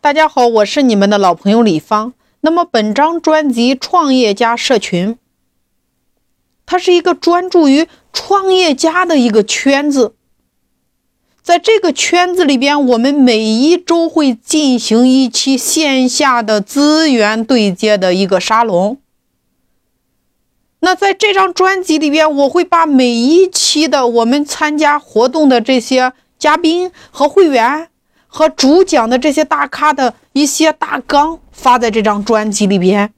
大家好，我是你们的老朋友李芳。那么本张专辑《创业家社群》，它是一个专注于创业家的一个圈子。在这个圈子里边，我们每一周会进行一期线下的资源对接的一个沙龙。那在这张专辑里边，我会把每一期的我们参加活动的这些嘉宾和会员。和主讲的这些大咖的一些大纲发在这张专辑里边，